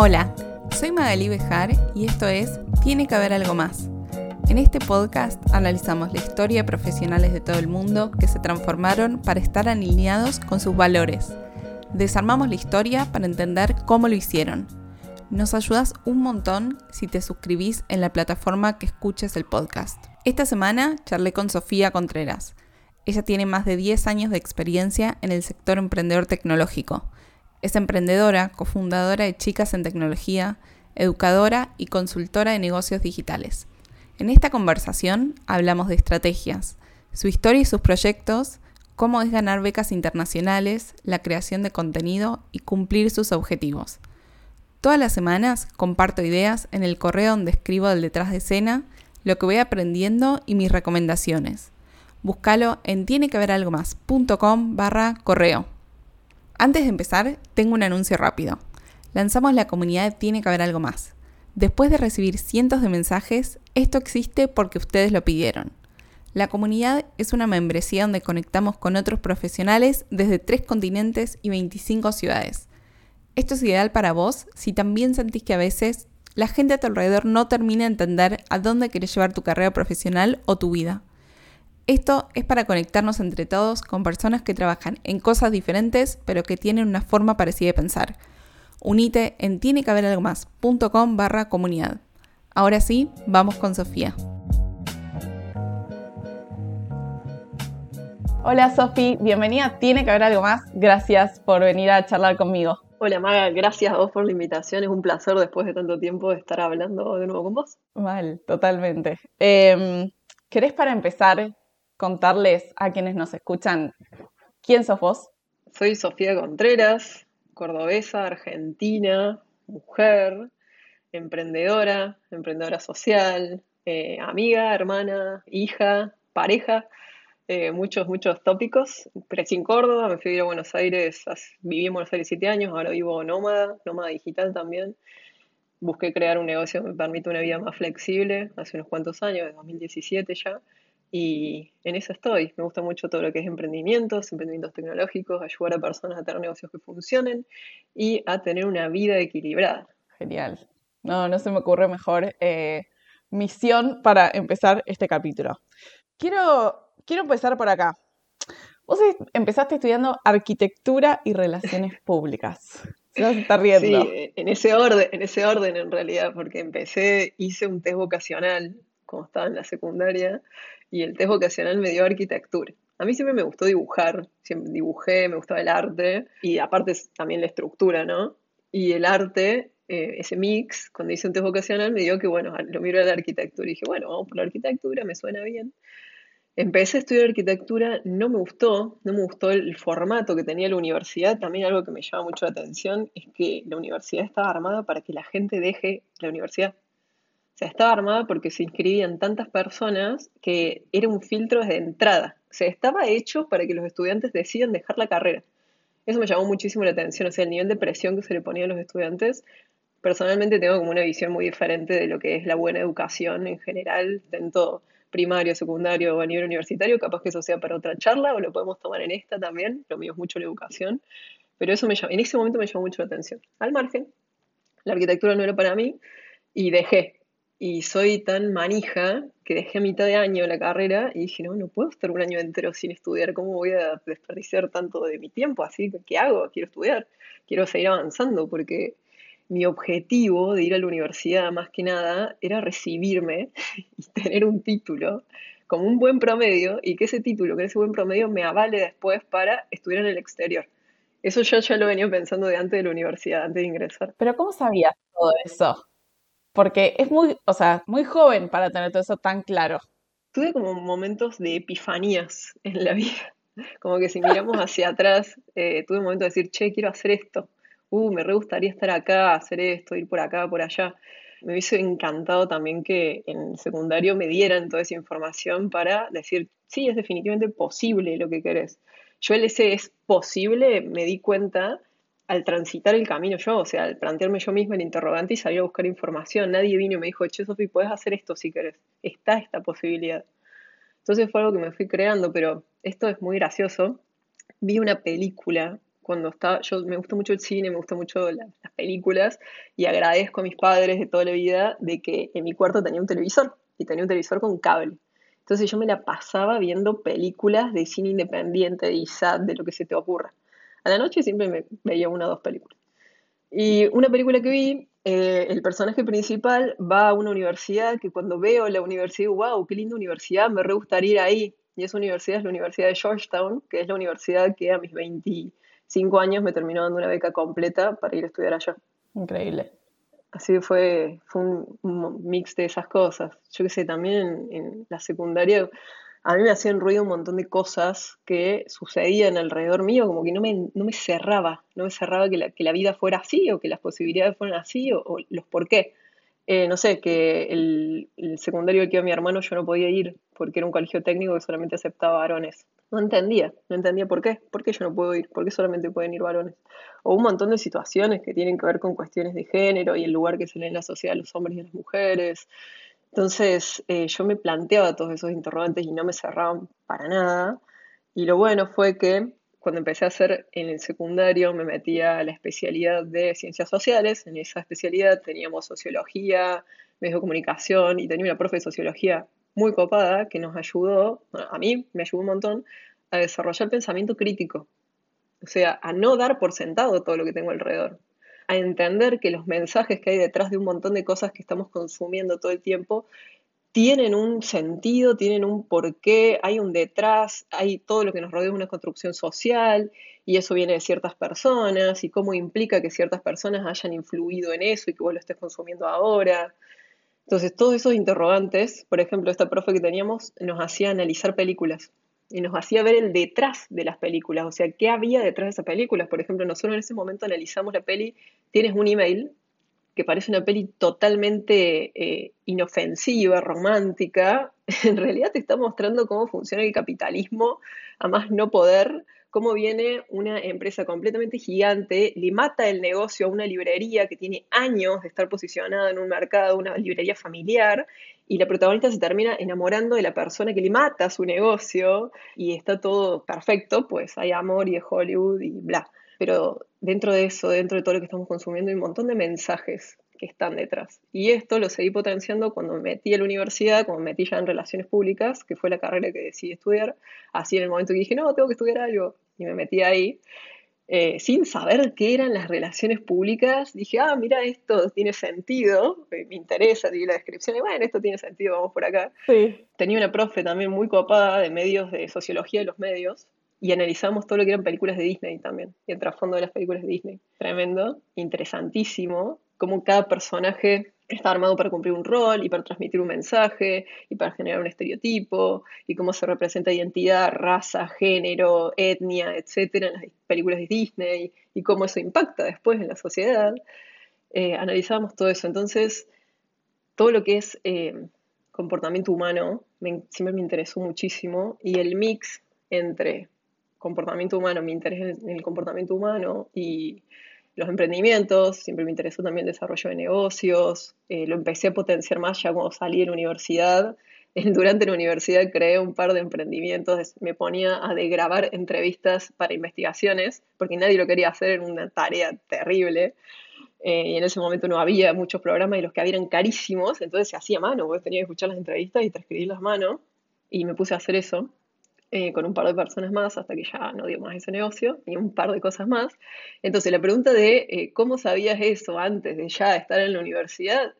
Hola, soy Magali Bejar y esto es Tiene que haber algo más. En este podcast analizamos la historia de profesionales de todo el mundo que se transformaron para estar alineados con sus valores. Desarmamos la historia para entender cómo lo hicieron. Nos ayudas un montón si te suscribís en la plataforma que escuches el podcast. Esta semana charlé con Sofía Contreras. Ella tiene más de 10 años de experiencia en el sector emprendedor tecnológico es emprendedora, cofundadora de Chicas en Tecnología, educadora y consultora de negocios digitales. En esta conversación hablamos de estrategias, su historia y sus proyectos, cómo es ganar becas internacionales, la creación de contenido y cumplir sus objetivos. Todas las semanas comparto ideas en el correo donde escribo del detrás de escena, lo que voy aprendiendo y mis recomendaciones. Búscalo en tienequeveralgomás.com barra correo. Antes de empezar, tengo un anuncio rápido. Lanzamos la comunidad Tiene que haber algo más. Después de recibir cientos de mensajes, esto existe porque ustedes lo pidieron. La comunidad es una membresía donde conectamos con otros profesionales desde tres continentes y 25 ciudades. Esto es ideal para vos si también sentís que a veces la gente a tu alrededor no termina de entender a dónde querés llevar tu carrera profesional o tu vida. Esto es para conectarnos entre todos con personas que trabajan en cosas diferentes, pero que tienen una forma parecida de pensar. Unite en tienequehaberalgomás.com barra comunidad. Ahora sí, vamos con Sofía. Hola Sofi, bienvenida Tiene que haber algo más. Gracias por venir a charlar conmigo. Hola Maga, gracias a vos por la invitación. Es un placer después de tanto tiempo estar hablando de nuevo con vos. Mal, totalmente. Eh, ¿Querés para empezar contarles a quienes nos escuchan quién sos vos. Soy Sofía Contreras, cordobesa, argentina, mujer, emprendedora, emprendedora social, eh, amiga, hermana, hija, pareja, eh, muchos, muchos tópicos. Crecí en Córdoba, me fui a Buenos Aires, viví en Buenos Aires siete años, ahora vivo nómada, nómada digital también. Busqué crear un negocio que me permite una vida más flexible hace unos cuantos años, en 2017 ya. Y en eso estoy. Me gusta mucho todo lo que es emprendimientos, emprendimientos tecnológicos, ayudar a personas a tener negocios que funcionen y a tener una vida equilibrada. Genial. No, no se me ocurre mejor eh, misión para empezar este capítulo. Quiero, quiero empezar por acá. Vos empezaste estudiando arquitectura y relaciones públicas. Se vas a estar riendo. Sí, en ese orden, en ese orden en realidad, porque empecé, hice un test vocacional como estaba en la secundaria y el test vocacional me dio arquitectura. A mí siempre me gustó dibujar, siempre dibujé, me gustaba el arte y aparte también la estructura, ¿no? Y el arte, eh, ese mix, cuando hice un test vocacional me dio que, bueno, lo miro a la arquitectura y dije, bueno, vamos por la arquitectura, me suena bien. Empecé a estudiar arquitectura, no me gustó, no me gustó el formato que tenía la universidad. También algo que me llama mucho la atención es que la universidad estaba armada para que la gente deje la universidad. Sea, estaba armada porque se inscribían tantas personas que era un filtro desde entrada. O sea, estaba hecho para que los estudiantes decidan dejar la carrera. Eso me llamó muchísimo la atención, o sea, el nivel de presión que se le ponía a los estudiantes. Personalmente tengo como una visión muy diferente de lo que es la buena educación en general, tanto primario, secundario o a nivel universitario, capaz que eso sea para otra charla o lo podemos tomar en esta también, lo mío es mucho la educación, pero eso me en ese momento me llamó mucho la atención. Al margen, la arquitectura no era para mí y dejé, y soy tan manija que dejé a mitad de año la carrera y dije, no, no puedo estar un año entero sin estudiar, ¿cómo voy a desperdiciar tanto de mi tiempo? Así, ¿qué hago? Quiero estudiar, quiero seguir avanzando porque mi objetivo de ir a la universidad más que nada era recibirme y tener un título como un buen promedio y que ese título, que ese buen promedio me avale después para estudiar en el exterior. Eso yo ya lo venía pensando de antes de la universidad, antes de ingresar. Pero ¿cómo sabías todo eso? Porque es muy, o sea, muy joven para tener todo eso tan claro. Tuve como momentos de epifanías en la vida, como que si miramos hacia atrás, eh, tuve un momento de decir, che, quiero hacer esto, uh, me re gustaría estar acá, hacer esto, ir por acá, por allá. Me hubiese encantado también que en secundario me dieran toda esa información para decir, sí, es definitivamente posible lo que querés. Yo el ese es posible, me di cuenta al transitar el camino yo, o sea, al plantearme yo misma el interrogante y salir a buscar información. Nadie vino y me dijo, che, Sofi, puedes hacer esto si querés. Está esta posibilidad. Entonces fue algo que me fui creando, pero esto es muy gracioso. Vi una película cuando estaba, yo me gusta mucho el cine, me gusta mucho las películas y agradezco a mis padres de toda la vida de que en mi cuarto tenía un televisor y tenía un televisor con cable. Entonces yo me la pasaba viendo películas de cine independiente, de ISAT, de lo que se te ocurra. A la noche siempre me veía una o dos películas. Y una película que vi, eh, el personaje principal va a una universidad que cuando veo la universidad, wow, qué linda universidad, me re gustaría ir ahí. Y esa universidad es la Universidad de Georgetown, que es la universidad que a mis 25 años me terminó dando una beca completa para ir a estudiar allá. Increíble. Así fue, fue un, mix de esas cosas. Yo qué sé, también en la secundaria a mí me hacían ruido un montón de cosas que sucedían alrededor mío, como que no me, no me cerraba, no me cerraba que la, que la vida fuera así o que las posibilidades fueran así o, los por qué. Eh, no sé, que el, secundario al que iba mi hermano yo no podía ir porque era un colegio técnico que solamente aceptaba varones. No entendía, no entendía por qué, por qué yo no puedo ir, por qué solamente pueden ir varones. O un montón de situaciones que tienen que ver con cuestiones de género y el lugar que se lee en la sociedad de los hombres y las mujeres. Entonces eh, yo me planteaba todos esos interrogantes y no me cerraban para nada. Y lo bueno fue que cuando empecé a hacer en el secundario me metía a la especialidad de ciencias sociales. En esa especialidad teníamos sociología, medios de comunicación y tenía una profe de sociología muy copada que nos ayudó, a mí me ayudó un montón, a desarrollar pensamiento crítico. O sea, a no dar por sentado todo lo que tengo alrededor a entender que los mensajes que hay detrás de un montón de cosas que estamos consumiendo todo el tiempo tienen un sentido, tienen un porqué, hay un detrás, hay todo lo que nos rodea una construcción social y eso viene de ciertas personas y cómo implica que ciertas personas hayan influido en eso y que vos lo estés consumiendo ahora. Entonces, todos esos interrogantes, por ejemplo, esta profe que teníamos nos hacía analizar películas y nos hacía ver el detrás de las películas, o sea, qué había detrás de esas películas. Por ejemplo, nosotros en ese momento analizamos la peli, tienes un email que parece una peli totalmente eh, inofensiva, romántica, en realidad te está mostrando cómo funciona el capitalismo a más no poder cómo viene una empresa completamente gigante, le mata el negocio a una librería que tiene años de estar posicionada en un mercado, una librería familiar, y la protagonista se termina enamorando de la persona que le mata su negocio y está todo perfecto, pues hay amor y es Hollywood y bla. Pero dentro de eso, dentro de todo lo que estamos consumiendo, hay un montón de mensajes que están detrás. Y esto lo seguí potenciando cuando me metí a la universidad, cuando me metí ya en relaciones públicas, que fue la carrera que decidí estudiar. Así en el momento que dije, no, tengo que estudiar algo, y me metí ahí, eh, sin saber qué eran las relaciones públicas, dije, ah, mira, esto tiene sentido, me interesa, di la descripción, y bueno, esto tiene sentido, vamos por acá. Tenía una profe también muy copada de medios, de sociología de los medios, y analizamos todo lo que eran películas de Disney también, y el trasfondo de las películas de Disney. Tremendo, interesantísimo, cómo cada personaje está armado para cumplir un rol y para transmitir un mensaje y para generar un estereotipo y cómo se representa identidad, raza, género, etnia, etcétera en las películas de Disney y cómo eso impacta después en la sociedad. Eh, analizábamos todo eso. Entonces, todo lo que es eh, comportamiento humano siempre me interesó muchísimo y el mix entre comportamiento humano, mi interés en el comportamiento humano y los emprendimientos, siempre me interesó también el desarrollo de negocios, eh, lo empecé a potenciar más ya cuando salí de la universidad. Durante la universidad creé un par de emprendimientos, me ponía a grabar entrevistas para investigaciones, porque nadie lo quería hacer, en una tarea terrible. Eh, y en ese momento no había muchos programas y los que había eran carísimos, entonces se hacía a mano, vos tenías que escuchar las entrevistas y transcribirlas a mano. Y me puse a hacer eso. Eh, con un par de personas más hasta que ya no dio más ese negocio y un par de cosas más. Entonces la pregunta de eh, cómo sabías eso antes de ya estar en la universidad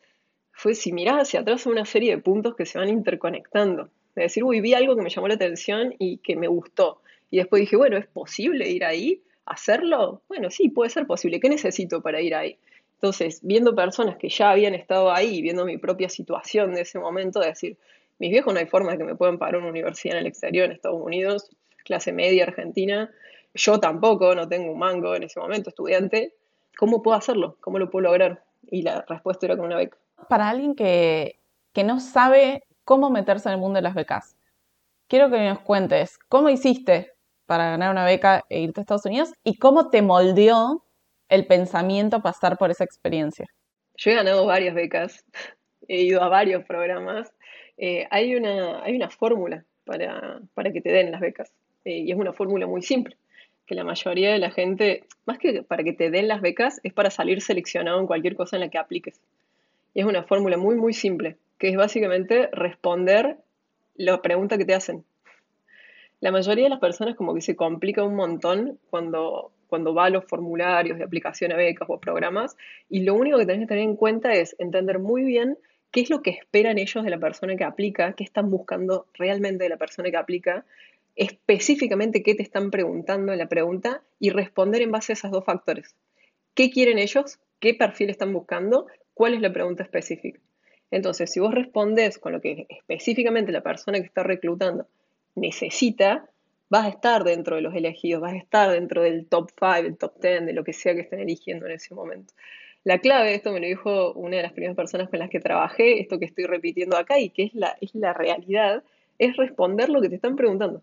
fue si mirás hacia atrás una serie de puntos que se van interconectando. De decir, uy, vi algo que me llamó la atención y que me gustó. Y después dije, bueno, ¿es posible ir ahí? ¿Hacerlo? Bueno, sí, puede ser posible. ¿Qué necesito para ir ahí? Entonces, viendo personas que ya habían estado ahí, viendo mi propia situación de ese momento, de decir, mis viejos no hay forma de que me puedan pagar una universidad en el exterior, en Estados Unidos, clase media argentina. Yo tampoco, no tengo un mango en ese momento, estudiante. ¿Cómo puedo hacerlo? ¿Cómo lo puedo lograr? Y la respuesta era con una beca. Para alguien que, que no sabe cómo meterse en el mundo de las becas, quiero que nos cuentes cómo hiciste para ganar una beca e irte a Estados Unidos y cómo te moldeó el pensamiento pasar por esa experiencia. Yo he ganado varias becas, he ido a varios programas eh, hay, una, hay una fórmula para, para, que te den las becas eh, y es una fórmula muy simple, que la mayoría de la gente, más que para que te den las becas, es para salir seleccionado en cualquier cosa en la que apliques. Y es una fórmula muy, muy simple, que es básicamente responder la pregunta que te hacen. La mayoría de las personas como que se complica un montón cuando, cuando va a los formularios de aplicación a becas o programas y lo único que tenés que tener en cuenta es entender muy bien qué es lo que esperan ellos de la persona que aplica, qué están buscando realmente de la persona que aplica específicamente qué te están preguntando en la pregunta y responder en base a esos dos factores. ¿Qué quieren ellos? ¿Qué perfil están buscando? ¿Cuál es la pregunta específica? Entonces, si vos respondes con lo que específicamente la persona que está reclutando necesita, vas a estar dentro de los elegidos, vas a estar dentro del top 5, el top 10, de lo que sea que estén eligiendo en ese momento. La clave, esto me lo dijo una de las primeras personas con las que trabajé, esto que estoy repitiendo acá y que es la, es la realidad, es responder lo que te están preguntando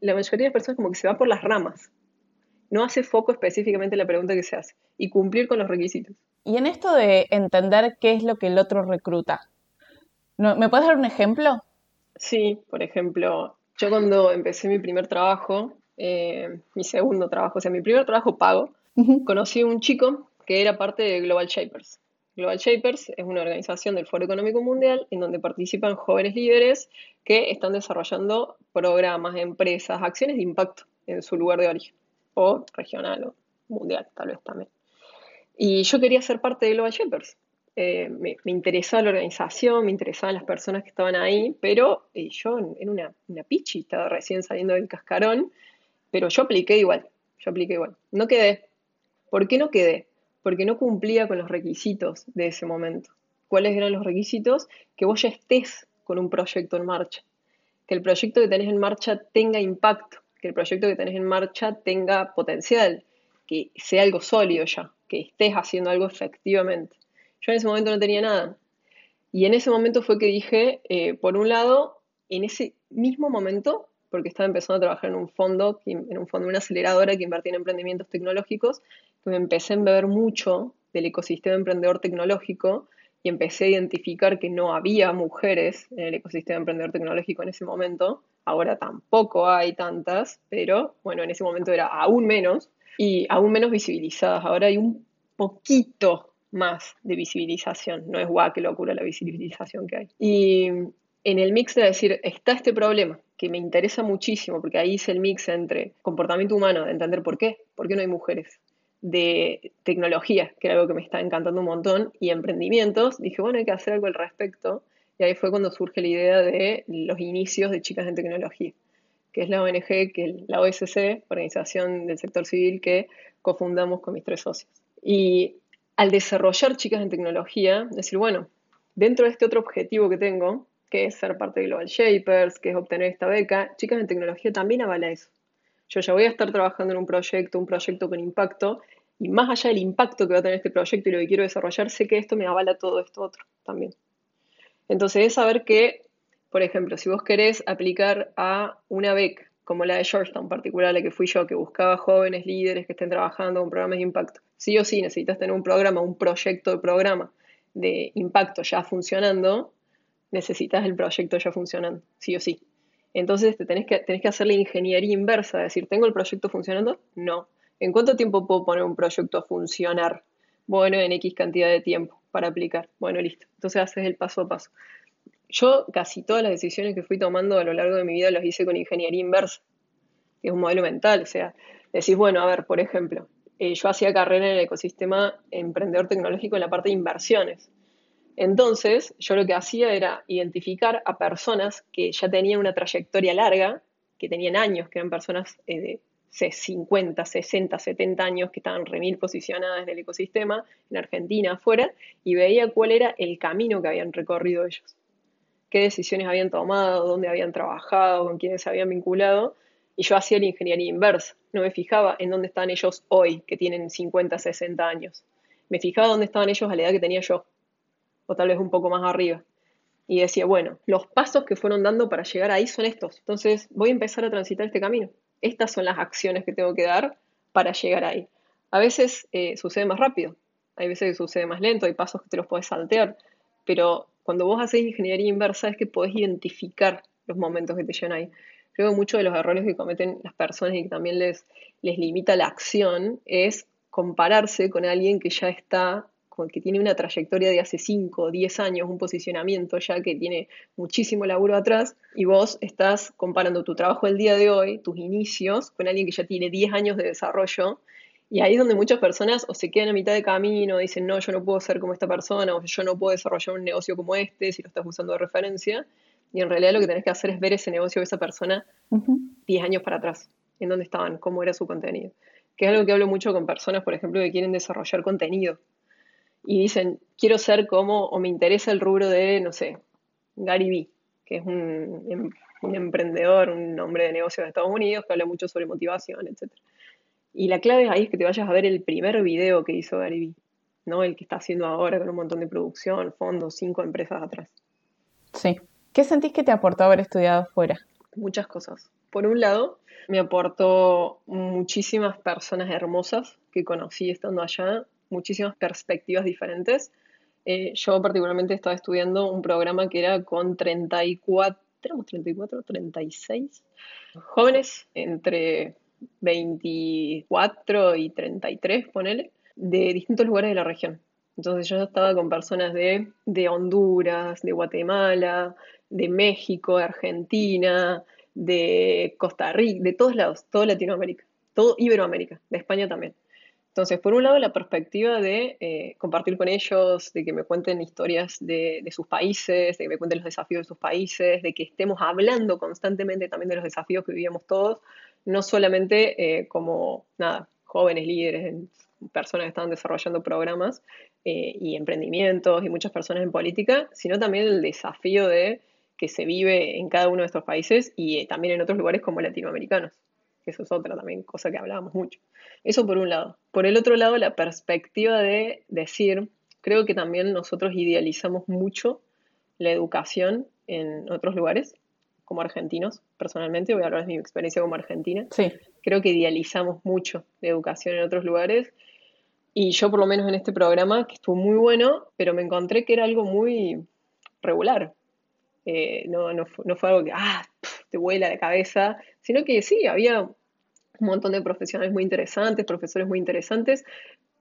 la mayoría de personas como que se va por las ramas. No hace foco específicamente en la pregunta que se hace y cumplir con los requisitos. Y en esto de entender qué es lo que el otro recruta, ¿me puedes dar un ejemplo? Sí, por ejemplo, yo cuando empecé mi primer trabajo, eh, mi segundo trabajo, o sea, mi primer trabajo pago, conocí a un chico que era parte de Global Shapers. Global Shapers es una organización del Foro Económico Mundial en donde participan jóvenes líderes que están desarrollando programas, empresas, acciones de impacto en su lugar de origen, o regional o mundial, tal vez también. Y yo quería ser parte de Global Shapers. Eh, me, interesaba la organización, me interesaban las personas que estaban ahí, pero eh, yo era una, una pichi, estaba recién saliendo del cascarón, pero yo apliqué igual, yo apliqué igual. No quedé. ¿Por qué no quedé? Porque no cumplía con los requisitos de ese momento. ¿Cuáles eran los requisitos? Que vos ya estés con un proyecto en marcha, que el proyecto que tenés en marcha tenga impacto, que el proyecto que tenés en marcha tenga potencial, que sea algo sólido ya, que estés haciendo algo efectivamente. Yo en ese momento no tenía nada. Y en ese momento fue que dije, eh, por un lado, en ese mismo momento, porque estaba empezando a trabajar en un fondo, en un fondo, una aceleradora que invertía en emprendimientos tecnológicos, me empecé a beber mucho del ecosistema emprendedor tecnológico y empecé a identificar que no había mujeres en el ecosistema emprendedor tecnológico en ese momento. Ahora tampoco hay tantas, pero bueno, en ese momento era aún menos y aún menos visibilizadas. Ahora hay un poquito más de visibilización. No es guau, qué locura la visibilización que hay. Y en el mix de decir, está este problema, que me interesa muchísimo, porque ahí hice el mix entre comportamiento humano, de entender por qué, por qué no hay mujeres, de tecnología, que era algo que me está encantando un montón, y emprendimientos, dije, bueno, hay que hacer algo al respecto. Y ahí fue cuando surge la idea de los inicios de Chicas en Tecnología, que es la ONG, que la OSC, Organización del Sector Civil, que cofundamos con mis tres socios. Y al desarrollar Chicas en Tecnología, decir, bueno, dentro de este otro objetivo que tengo, que es ser parte de Global Shapers, que es obtener esta beca, Chicas en Tecnología también avala eso yo ya voy a estar trabajando en un proyecto, un proyecto con impacto, y más allá del impacto que va a tener este proyecto y lo que quiero desarrollar, sé que esto me avala todo esto otro también. Entonces es saber que, por ejemplo, si vos querés aplicar a una beca, como la de Georgetown particular, la que fui yo, que buscaba jóvenes líderes que estén trabajando con programas de impacto, sí o sí necesitas tener un programa, un proyecto de programa de impacto ya funcionando, necesitas el proyecto ya funcionando, sí o sí. Entonces te tenés que, tenés que hacer la ingeniería inversa, decir, ¿tengo el proyecto funcionando? No. ¿En cuánto tiempo puedo poner un proyecto a funcionar? Bueno, en X cantidad de tiempo para aplicar. Bueno, listo. Entonces haces el paso a paso. Yo casi todas las decisiones que fui tomando a lo largo de mi vida las hice con ingeniería inversa, que es un modelo mental. O sea, decís, bueno, a ver, por ejemplo, eh, yo hacía carrera en el ecosistema emprendedor tecnológico en la parte de inversiones. Entonces, yo lo que hacía era identificar a personas que ya tenían una trayectoria larga, que tenían años, que eran personas eh, de 50, 60, 70 años que estaban remil posicionadas en el ecosistema, en Argentina, afuera, y veía cuál era el camino que habían recorrido ellos, qué decisiones habían tomado, dónde habían trabajado, con quiénes se habían vinculado, y yo hacía la ingeniería inversa, no me fijaba en dónde están ellos hoy, que tienen 50, 60 años, me fijaba dónde estaban ellos a la edad que tenía yo, o tal vez un poco más arriba. Y decía, bueno, los pasos que fueron dando para llegar ahí son estos. Entonces voy a empezar a transitar este camino. Estas son las acciones que tengo que dar para llegar ahí. A veces eh, sucede más rápido, hay veces que sucede más lento, hay pasos que te los puedes saltear, pero cuando vos haces ingeniería inversa es que podés identificar los momentos que te llegan ahí. Creo que muchos de los errores que cometen las personas y que también les, les limita la acción es compararse con alguien que ya está, que tiene una trayectoria de hace 5 o 10 años, un posicionamiento ya que tiene muchísimo laburo atrás, y vos estás comparando tu trabajo el día de hoy, tus inicios, con alguien que ya tiene 10 años de desarrollo. Y ahí es donde muchas personas o se quedan a mitad de camino, dicen, no, yo no puedo ser como esta persona, o yo no puedo desarrollar un negocio como este si lo estás usando de referencia. Y en realidad lo que tenés que hacer es ver ese negocio de esa persona 10 años para atrás, en dónde estaban, cómo era su contenido. Que es algo que hablo mucho con personas, por ejemplo, que quieren desarrollar contenido. Y dicen, quiero ser como, o me interesa el rubro de, no sé, Gary Vee, que es un, em, un emprendedor, un hombre de negocios de Estados Unidos, que habla mucho sobre motivación, etc. Y la clave ahí es que te vayas a ver el primer video que hizo Gary Vee, ¿no? El que está haciendo ahora con un montón de producción, fondos, cinco empresas atrás. Sí. ¿Qué sentís que te aportó haber estudiado fuera? Muchas cosas. Por un lado, me aportó muchísimas personas hermosas que conocí estando allá, muchísimas perspectivas diferentes. Eh, yo particularmente estaba estudiando un programa que era con 34, ¿tenemos 34? 36 jóvenes entre 24 y 33, ponele, de distintos lugares de la región. Entonces yo estaba con personas de, de Honduras, de Guatemala, de México, de Argentina, de Costa Rica, de todos lados, toda Latinoamérica, todo Iberoamérica, de España también. Entonces, por un lado, la perspectiva de eh, compartir con ellos, de que me cuenten historias de, sus países, de que me cuenten los desafíos de sus países, de que estemos hablando constantemente también de los desafíos que vivíamos todos, no solamente eh, como, nada, jóvenes líderes, personas que estaban desarrollando programas eh, y emprendimientos y muchas personas en política, sino también el desafío de que se vive en cada uno de estos países y eh, también en otros lugares como latinoamericanos. Eso es otra también cosa que hablábamos mucho. Eso por un lado. Por el otro lado, la perspectiva de decir, creo que también nosotros idealizamos mucho la educación en otros lugares, como argentinos, personalmente, voy a hablar de mi experiencia como argentina. Sí. Creo que idealizamos mucho la educación en otros lugares. Y yo, por lo menos en este programa, que estuvo muy bueno, pero me encontré que era algo muy regular. Eh, no, no, fue algo que ah, te vuela la cabeza, sino que sí, había un montón de profesionales muy interesantes, profesores muy interesantes,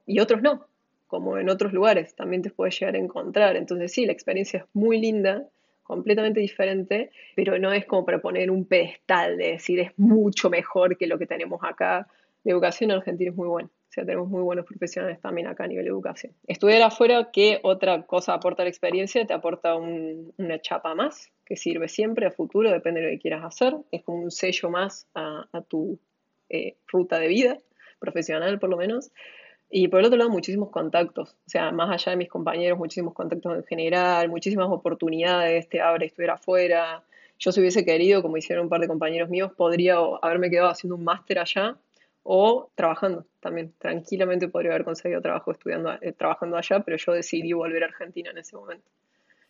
y otros no, como en otros lugares también te puedes llegar a encontrar. Entonces sí, la experiencia es muy linda, completamente diferente, pero no es como para poner un pedestal de decir es mucho mejor que lo que tenemos acá. La educación en Argentina es muy buena. O sea, tenemos muy buenos profesionales también acá a nivel de educación. Estudiar afuera, ¿qué otra cosa aporta la experiencia? Te aporta una chapa más, que sirve siempre a futuro, depende de lo que quieras hacer. Es como un sello más a, tu eh, ruta de vida, profesional por lo menos. Y por el otro lado, muchísimos contactos. O sea, más allá de mis compañeros, muchísimos contactos en general, muchísimas oportunidades, te abre estudiar afuera. Yo si hubiese querido, como hicieron un par de compañeros míos, podría haberme quedado haciendo un máster allá o trabajando también. Tranquilamente podría haber conseguido trabajo estudiando, eh, trabajando allá, pero yo decidí volver a Argentina en ese momento.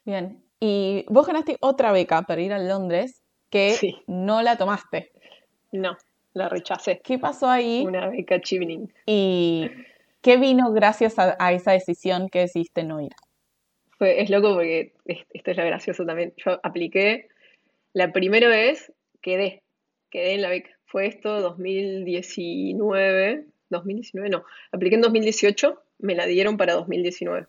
Bien, y vos ganaste otra beca para ir a Londres que no la tomaste. No, la rechacé. ¿Qué pasó ahí? Una beca Chevening. ¿Y qué vino gracias a, esa decisión que decidiste no ir? Fue, es loco porque esto es lo gracioso también. Yo apliqué la primera vez, quedé, quedé en la beca fue esto 2019, 2019 no, apliqué en 2018, me la dieron para 2019.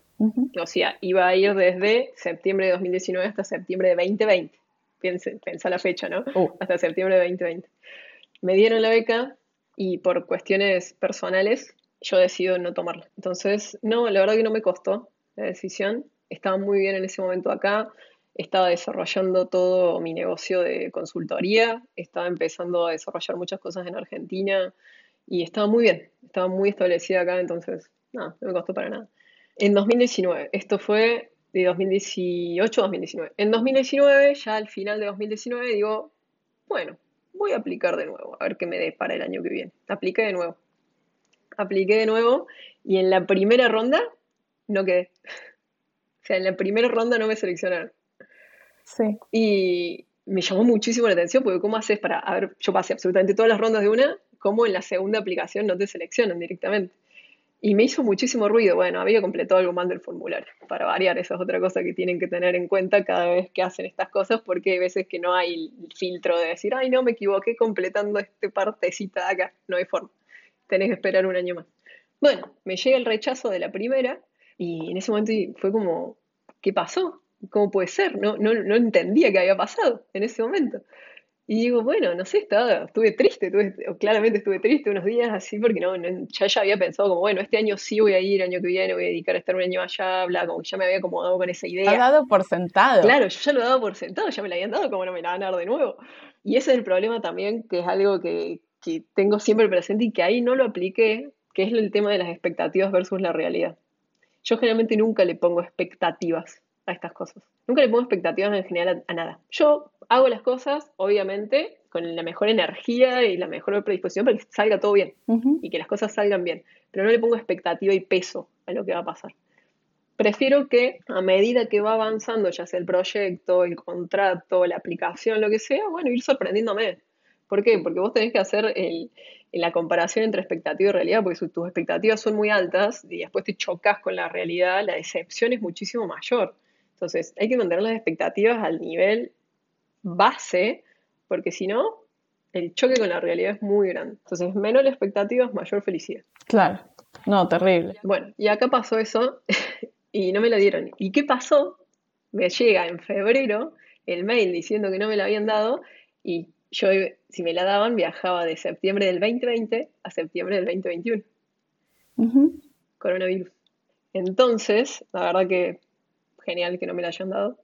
O sea, iba a ir desde septiembre de 2019 hasta septiembre de 2020. Piensa, pensa la fecha, ¿no? Uh. Hasta septiembre de 2020. Me dieron la beca y por cuestiones personales yo decido no tomarla. Entonces, no, la verdad que no me costó la decisión. Estaba muy bien en ese momento acá estaba desarrollando todo mi negocio de consultoría, estaba empezando a desarrollar muchas cosas en Argentina y estaba muy bien, estaba muy establecida acá, entonces, nada, no me costó para nada. En 2019, esto fue de 2018 a 2019. En 2019, ya al final de 2019, digo, bueno, voy a aplicar de nuevo, a ver qué me dé para el año que viene. Apliqué de nuevo. Apliqué de nuevo y en la primera ronda no quedé. O sea, en la primera ronda no me seleccionaron. Y me llamó muchísimo la atención porque ¿cómo haces para, a ver, yo pasé absolutamente todas las rondas de una, como en la segunda aplicación no te seleccionan directamente. Y me hizo muchísimo ruido. Bueno, había completado algo más del formulario. Para variar, esa es otra cosa que tienen que tener en cuenta cada vez que hacen estas cosas, porque hay veces que no hay el filtro de decir, ay, no, me equivoqué completando este partecita de acá. No hay forma. Tenés que esperar un año más. Bueno, me llega el rechazo de la primera y en ese momento fue como, ¿qué pasó? ¿Cómo puede ser? No, no, no entendía qué había pasado en ese momento. Y digo, bueno, no sé, estaba, estuve triste, claramente estuve triste unos días así, porque no, ya, ya había pensado como, bueno, este año sí voy a ir, año que viene voy a dedicar a estar un año allá, bla, como que ya me había acomodado con esa idea. ¿Has dado por sentado? Claro, yo ya lo he dado por sentado, ya me la habían dado, como no me la van a dar de nuevo. Y ese es el problema también, que es algo que, que tengo siempre presente y que ahí no lo apliqué, que es el tema de las expectativas versus la realidad. Yo generalmente nunca le pongo expectativas a estas cosas. Nunca le pongo expectativas en general a, nada. Yo hago las cosas, obviamente, con la mejor energía y la mejor predisposición para que salga todo bien y que las cosas salgan bien. Pero no le pongo expectativa y peso a lo que va a pasar. Prefiero que a medida que va avanzando, ya sea el proyecto, el contrato, la aplicación, lo que sea, bueno, ir sorprendiéndome. ¿Por qué? Porque vos tenés que hacer la comparación entre expectativa y realidad, porque si tus expectativas son muy altas y después te chocas con la realidad, la decepción es muchísimo mayor. Entonces, hay que mantener las expectativas al nivel base, porque si no, el choque con la realidad es muy grande. Entonces, menos las expectativas, mayor felicidad. Claro, no, terrible. Bueno, y acá pasó eso y no me la dieron. ¿Y qué pasó? Me llega en febrero el mail diciendo que no me la habían dado y yo, si me la daban, viajaba de septiembre del 2020 a septiembre del 2021. Coronavirus. Entonces, la verdad que genial que no me la hayan dado.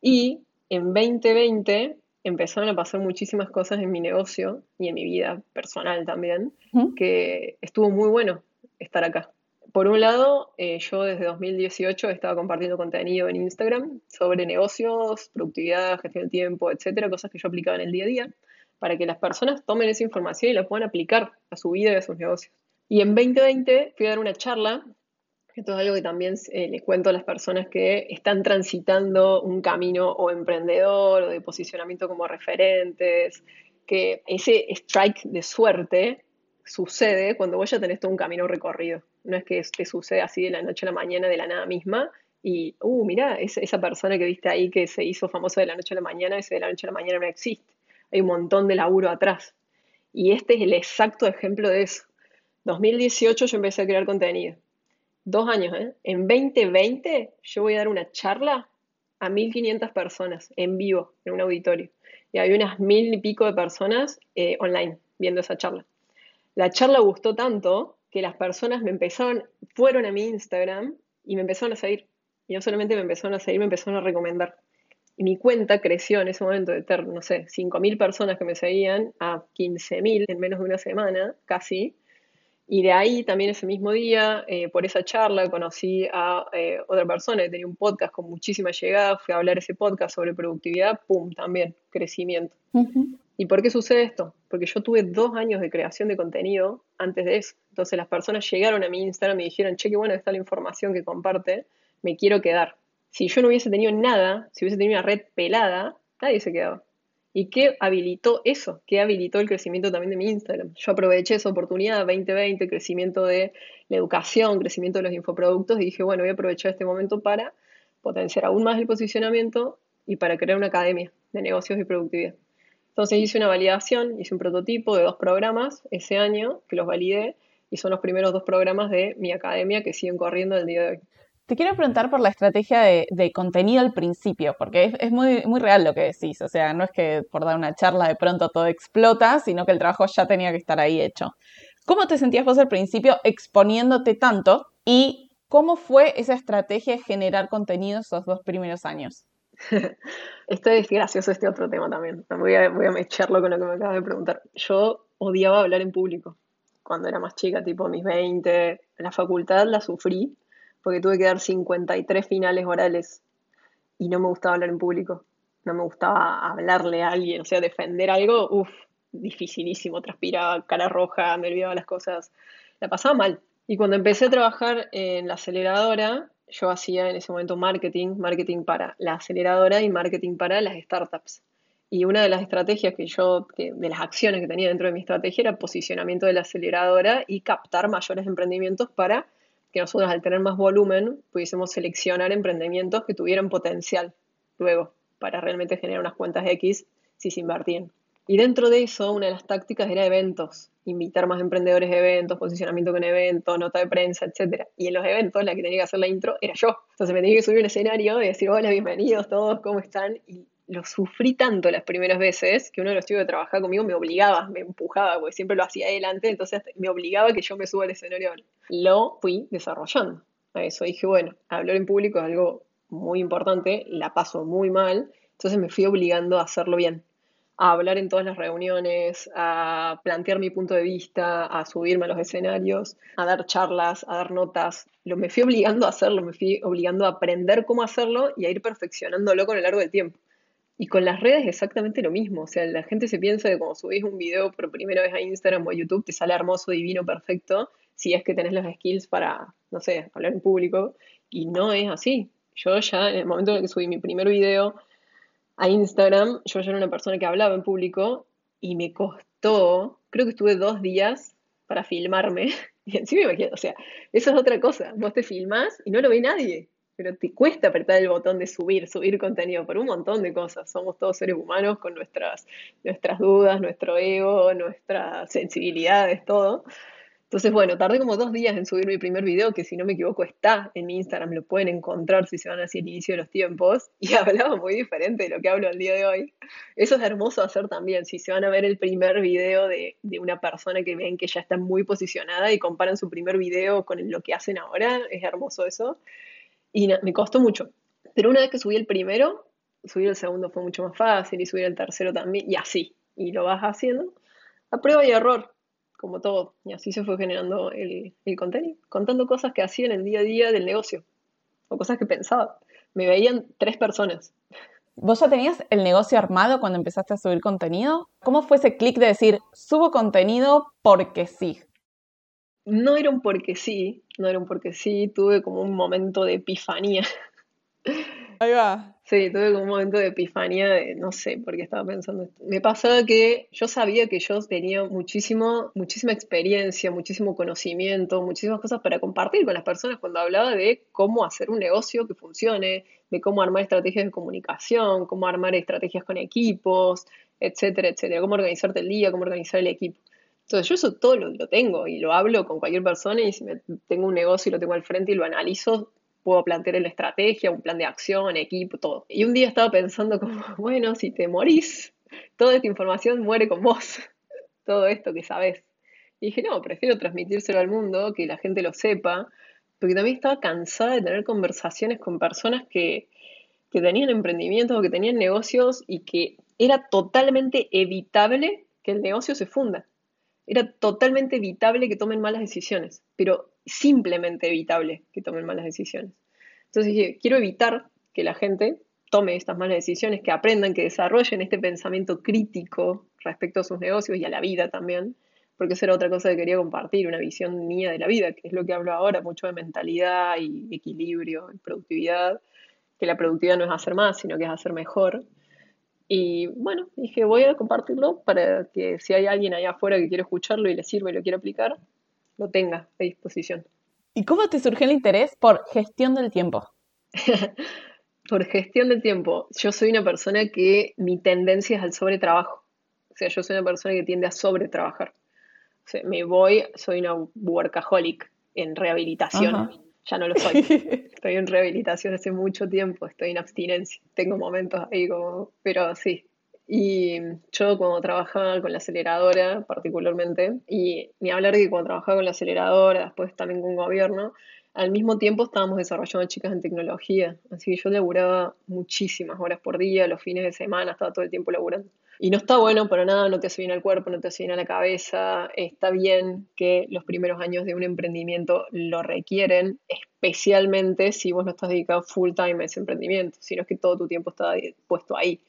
Y en 2020 empezaron a pasar muchísimas cosas en mi negocio y en mi vida personal también, que estuvo muy bueno estar acá. Por un lado, eh, yo desde 2018 estaba compartiendo contenido en Instagram sobre negocios, productividad, gestión del tiempo, etcétera, cosas que yo aplicaba en el día a día, para que las personas tomen esa información y la puedan aplicar a su vida y a sus negocios. Y en 2020 fui a dar una charla esto es algo que también eh, les cuento a las personas que están transitando un camino o emprendedor o de posicionamiento como referentes, que ese strike de suerte sucede cuando vos ya tenés todo un camino recorrido. No es que te sucede así de la noche a la mañana, de la nada misma, y, uh, mira, esa persona que viste ahí que se hizo famosa de la noche a la mañana, ese de la noche a la mañana no existe. Hay un montón de laburo atrás. Y este es el exacto ejemplo de eso. 2018 yo empecé a crear contenido dos años, ¿eh? En 2020 yo voy a dar una charla a 1.500 personas en vivo, en un auditorio. Y hay unas mil y pico de personas eh, online viendo esa charla. La charla gustó tanto que las personas me empezaron, fueron a mi Instagram y me empezaron a seguir. Y no solamente me empezaron a seguir, me empezaron a recomendar. Y mi cuenta creció en ese momento de ter, no sé, 5.000 personas que me seguían a 15.000 en menos de una semana, casi. Y de ahí también ese mismo día, eh, por esa charla, conocí a eh, otra persona que tenía un podcast con muchísima llegada, fui a hablar ese podcast sobre productividad, ¡pum! También, crecimiento. ¿Y por qué sucede esto? Porque yo tuve dos años de creación de contenido antes de eso. Entonces las personas llegaron a mi Instagram y dijeron, che, qué bueno está la información que comparte, me quiero quedar. Si yo no hubiese tenido nada, si hubiese tenido una red pelada, nadie se quedaba. ¿Y qué habilitó eso? ¿Qué habilitó el crecimiento también de mi Instagram? Yo aproveché esa oportunidad 2020, crecimiento de la educación, crecimiento de los infoproductos y dije, bueno, voy a aprovechar este momento para potenciar aún más el posicionamiento y para crear una academia de negocios y productividad. Entonces hice una validación, hice un prototipo de dos programas ese año que los validé y son los primeros dos programas de mi academia que siguen corriendo el día de hoy. Te quiero preguntar por la estrategia de, contenido al principio, porque es, muy, muy real lo que decís. O sea, no es que por dar una charla de pronto todo explota, sino que el trabajo ya tenía que estar ahí hecho. ¿Cómo te sentías vos al principio exponiéndote tanto y cómo fue esa estrategia de generar contenido esos dos primeros años? Esto es gracioso este otro tema también. Voy a, voy a mecharlo con lo que me acabas de preguntar. Yo odiaba hablar en público cuando era más chica, tipo mis 20. La facultad la sufrí porque tuve que dar 53 finales orales y no me gustaba hablar en público, no me gustaba hablarle a alguien, o sea, defender algo, uff, dificilísimo, transpiraba, cara roja, me olvidaba las cosas, la pasaba mal. Y cuando empecé a trabajar en la aceleradora, yo hacía en ese momento marketing, marketing para la aceleradora y marketing para las startups. Y una de las estrategias que yo, de las acciones que tenía dentro de mi estrategia era posicionamiento de la aceleradora y captar mayores emprendimientos para que nosotros al tener más volumen pudiésemos seleccionar emprendimientos que tuvieran potencial luego para realmente generar unas cuentas X si se invertían. Y dentro de eso, una de las tácticas era eventos, invitar más emprendedores a eventos, posicionamiento con eventos, nota de prensa, etc. Y en los eventos la que tenía que hacer la intro era yo. Entonces me tenía que subir un escenario y decir, hola, bienvenidos todos, ¿cómo están? Lo sufrí tanto las primeras veces que uno de los chicos que trabajaba conmigo me obligaba, me empujaba, porque siempre lo hacía adelante, entonces me obligaba que yo me suba al escenario. Lo fui desarrollando. A eso dije, bueno, hablar en público es algo muy importante, la paso muy mal, entonces me fui obligando a hacerlo bien a hablar en todas las reuniones, a plantear mi punto de vista, a subirme a los escenarios, a dar charlas, a dar notas. Lo me fui obligando a hacerlo, me fui obligando a aprender cómo hacerlo y a ir perfeccionándolo con el largo del tiempo. Y con las redes exactamente lo mismo. O sea, la gente se piensa que cuando subís un video por primera vez a Instagram o a YouTube te sale hermoso, divino, perfecto, si es que tenés los skills para, no sé, hablar en público. Y no es así. Yo ya en el momento en el que subí mi primer video, a Instagram, yo ya era una persona que hablaba en público y me costó, creo que estuve dos días para filmarme. Y encima me quedo, o sea, eso es otra cosa. Vos te filmás y no lo ve nadie, pero te cuesta apretar el botón de subir, subir contenido por un montón de cosas. Somos todos seres humanos con nuestras, nuestras dudas, nuestro ego, nuestras sensibilidades, todo. Entonces, bueno, tardé como dos días en subir mi primer video, que si no me equivoco está en Instagram, lo pueden encontrar si se van hacia el inicio de los tiempos, y hablaba muy diferente de lo que hablo al día de hoy. Eso es hermoso hacer también, si se van a ver el primer video de, una persona que ven que ya está muy posicionada y comparan su primer video con lo que hacen ahora, es hermoso eso. Y me costó mucho. Pero una vez que subí el primero, subir el segundo fue mucho más fácil y subir el tercero también, y así. Y lo vas haciendo a prueba y error como todo. Y así se fue generando el, contenido, contando cosas que hacía en el día a día del negocio, o cosas que pensaba. Me veían tres personas. ¿Vos ya tenías el negocio armado cuando empezaste a subir contenido? ¿Cómo fue ese clic de decir, subo contenido porque sí? No era un porque sí, no era un porque sí, tuve como un momento de epifanía. Ahí va. Sí, tuve como un momento de epifanía de no sé por qué estaba pensando esto. Me pasaba que yo sabía que yo tenía muchísimo, muchísima experiencia, muchísimo conocimiento, muchísimas cosas para compartir con las personas cuando hablaba de cómo hacer un negocio que funcione, de cómo armar estrategias de comunicación, cómo armar estrategias con equipos, etcétera, etcétera, cómo organizarte el día, cómo organizar el equipo. Entonces yo eso todo lo, lo tengo y lo hablo con cualquier persona y si tengo un negocio y lo tengo al frente y lo analizo, puedo plantear la estrategia, un plan de acción, equipo, todo. Y un día estaba pensando como, bueno, si te morís, toda esta información muere con vos, todo esto que sabes. Y dije, no, prefiero transmitírselo al mundo, que la gente lo sepa, porque también estaba cansada de tener conversaciones con personas que, que tenían emprendimientos o que tenían negocios y que era totalmente evitable que el negocio se funda. Era totalmente evitable que tomen malas decisiones, pero simplemente evitable que tomen malas decisiones. Entonces quiero evitar que la gente tome estas malas decisiones, que aprendan, que desarrollen este pensamiento crítico respecto a sus negocios y a la vida también, porque esa era otra cosa que quería compartir, una visión mía de la vida, que es lo que hablo ahora, mucho de mentalidad y equilibrio y productividad, que la productividad no es hacer más, sino que es hacer mejor. Y bueno, dije, voy a compartirlo para que si hay alguien allá afuera que quiere escucharlo y le sirve y lo quiere aplicar, lo tenga a disposición. ¿Y cómo te surgió el interés por gestión del tiempo? por gestión del tiempo, yo soy una persona que mi tendencia es al sobretrabajo. O sea, yo soy una persona que tiende a sobretrabajar. O sea, me voy, soy una workaholic en rehabilitación. Ya no lo soy. Estoy en rehabilitación hace mucho tiempo, estoy en abstinencia. Tengo momentos ahí como, pero sí, y yo cuando trabajaba con la aceleradora particularmente, y ni hablar de que cuando trabajaba con la aceleradora, después también con gobierno, al mismo tiempo estábamos desarrollando chicas en tecnología, así que yo laburaba muchísimas horas por día, los fines de semana, estaba todo el tiempo laburando. Y no está bueno para nada, no te hace bien al cuerpo, no te hace bien a la cabeza, está bien que los primeros años de un emprendimiento lo requieren, especialmente si vos no estás dedicado full time a ese emprendimiento, sino que todo tu tiempo está puesto ahí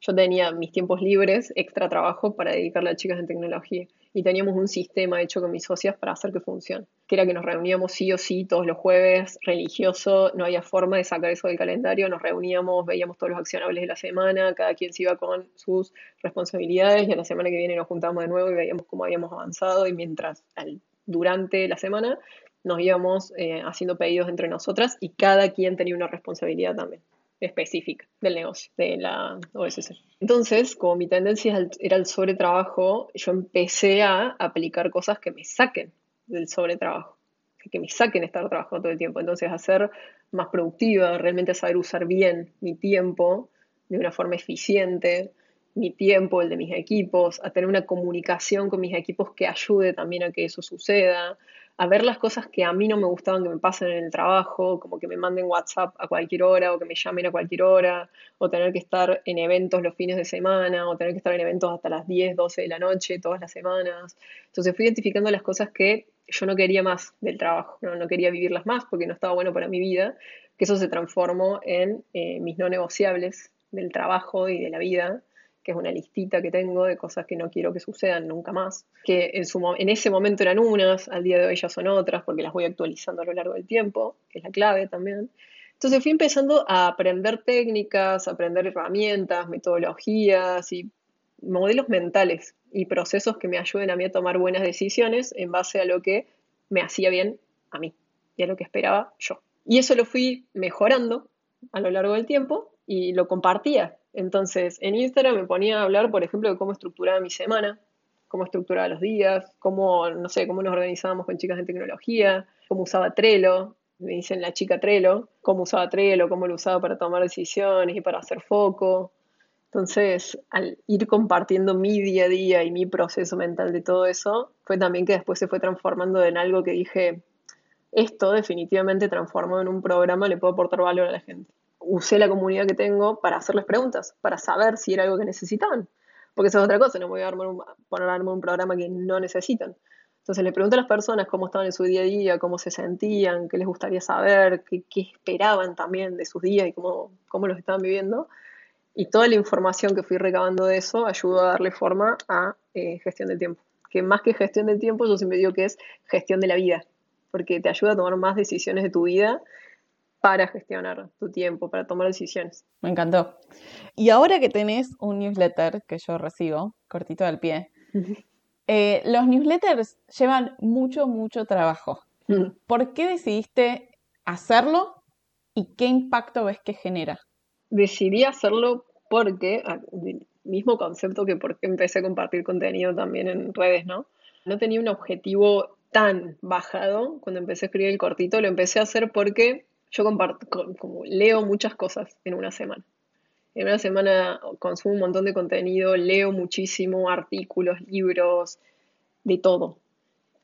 yo tenía mis tiempos libres, extra trabajo para dedicarle a chicas en tecnología. Y teníamos un sistema hecho con mis socias para hacer que funcione, que era que nos reuníamos sí o sí todos los jueves, religioso, no había forma de sacar eso del calendario, nos reuníamos, veíamos todos los accionables de la semana, cada quien se iba con sus responsabilidades y a la semana que viene nos juntamos de nuevo y veíamos cómo habíamos avanzado y mientras durante la semana nos íbamos eh, haciendo pedidos entre nosotras y cada quien tenía una responsabilidad también específica del negocio, de la OSC. Entonces, como mi tendencia era el sobretrabajo, yo empecé a aplicar cosas que me saquen del sobretrabajo, que me saquen estar trabajando todo el tiempo. Entonces, a ser más productiva, realmente saber usar bien mi tiempo de una forma eficiente, mi tiempo, el de mis equipos, a tener una comunicación con mis equipos que ayude también a que eso suceda, a ver las cosas que a mí no me gustaban que me pasen en el trabajo, como que me manden WhatsApp a cualquier hora o que me llamen a cualquier hora, o tener que estar en eventos los fines de semana, o tener que estar en eventos hasta las 10, 12 de la noche todas las semanas. Entonces fui identificando las cosas que yo no quería más del trabajo, no, quería vivirlas más porque no estaba bueno para mi vida, que eso se transformó en eh, mis no negociables del trabajo y de la vida es una listita que tengo de cosas que no quiero que sucedan nunca más, que en ese momento eran unas, al día de hoy ya son otras, porque las voy actualizando a lo largo del tiempo, que es la clave también. Entonces fui empezando a aprender técnicas, a aprender herramientas, metodologías y modelos mentales y procesos que me ayuden a mí a tomar buenas decisiones en base a lo que me hacía bien a mí y a lo que esperaba yo. Y eso lo fui mejorando a lo largo del tiempo y lo compartía entonces, en Instagram me ponía a hablar, por ejemplo, de cómo estructuraba mi semana, cómo estructuraba los días, cómo, no sé, cómo nos organizábamos con chicas en tecnología, cómo usaba Trello, me dicen la chica Trello, cómo usaba Trello, cómo lo usaba para tomar decisiones y para hacer foco. Entonces, al ir compartiendo mi día a día y mi proceso mental de todo eso, fue también que después se fue transformando en algo que dije, esto definitivamente transformado en un programa le puedo aportar valor a la gente usé la comunidad que tengo para hacerles preguntas, para saber si era algo que necesitaban. Porque eso es otra cosa, no voy a armar un, poner a armar un programa que no necesitan. Entonces le pregunté a las personas cómo estaban en su día a día, cómo se sentían, qué les gustaría saber, qué, esperaban también de sus días y cómo, cómo los estaban viviendo. Y toda la información que fui recabando de eso ayudó a darle forma a eh, gestión del tiempo. Que más que gestión del tiempo, yo siempre digo que es gestión de la vida, porque te ayuda a tomar más decisiones de tu vida para gestionar tu tiempo, para tomar decisiones. Me encantó. Y ahora que tenés un newsletter que yo recibo, cortito al pie, eh, los newsletters llevan mucho, mucho trabajo. ¿Por qué decidiste hacerlo y qué impacto ves que genera? Decidí hacerlo porque, ah, mismo concepto que porque empecé a compartir contenido también en redes, ¿no? No tenía un objetivo tan bajado cuando empecé a escribir el cortito, lo empecé a hacer porque yo comparto, como leo muchas cosas en una semana. En una semana consumo un montón de contenido, leo muchísimo, artículos, libros, de todo.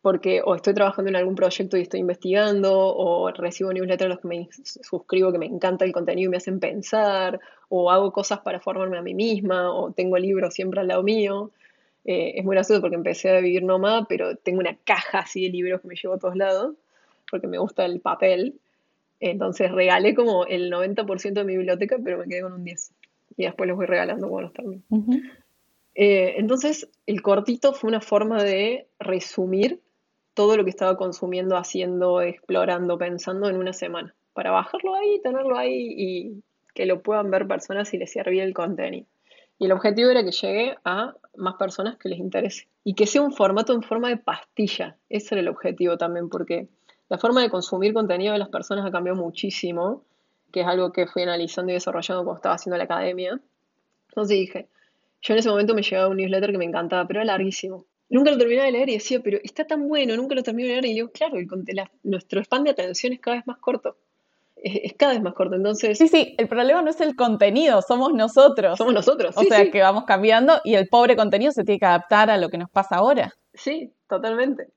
Porque o estoy trabajando en algún proyecto y estoy investigando, o recibo newsletters a los que me suscribo que me encanta el contenido y me hacen pensar, o hago cosas para formarme a mí misma, o tengo libros siempre al lado mío. Eh, es muy gracioso porque empecé a vivir nómada, pero tengo una caja así de libros que me llevo a todos lados, porque me gusta el papel. Entonces regalé como el 90% de mi biblioteca, pero me quedé con un 10. Y después los voy regalando cuando los termino. Eh, entonces, el cortito fue una forma de resumir todo lo que estaba consumiendo, haciendo, explorando, pensando en una semana. Para bajarlo ahí, tenerlo ahí y que lo puedan ver personas si les servía el contenido. Y el objetivo era que llegue a más personas que les interese. Y que sea un formato en forma de pastilla. Ese era el objetivo también, porque la forma de consumir contenido de las personas ha cambiado muchísimo, que es algo que fui analizando y desarrollando cuando estaba haciendo la academia. Entonces dije, yo en ese momento me llegaba un newsletter que me encantaba, pero era larguísimo. Nunca lo terminaba de leer y decía, pero está tan bueno, nunca lo termino de leer. Y digo, claro, el, nuestro span de atención es cada vez más corto. Es, cada vez más corto, entonces... Sí, sí, el problema no es el contenido, somos nosotros. Somos nosotros, O sea, que vamos cambiando y el pobre contenido se tiene que adaptar a lo que nos pasa ahora. Sí, totalmente.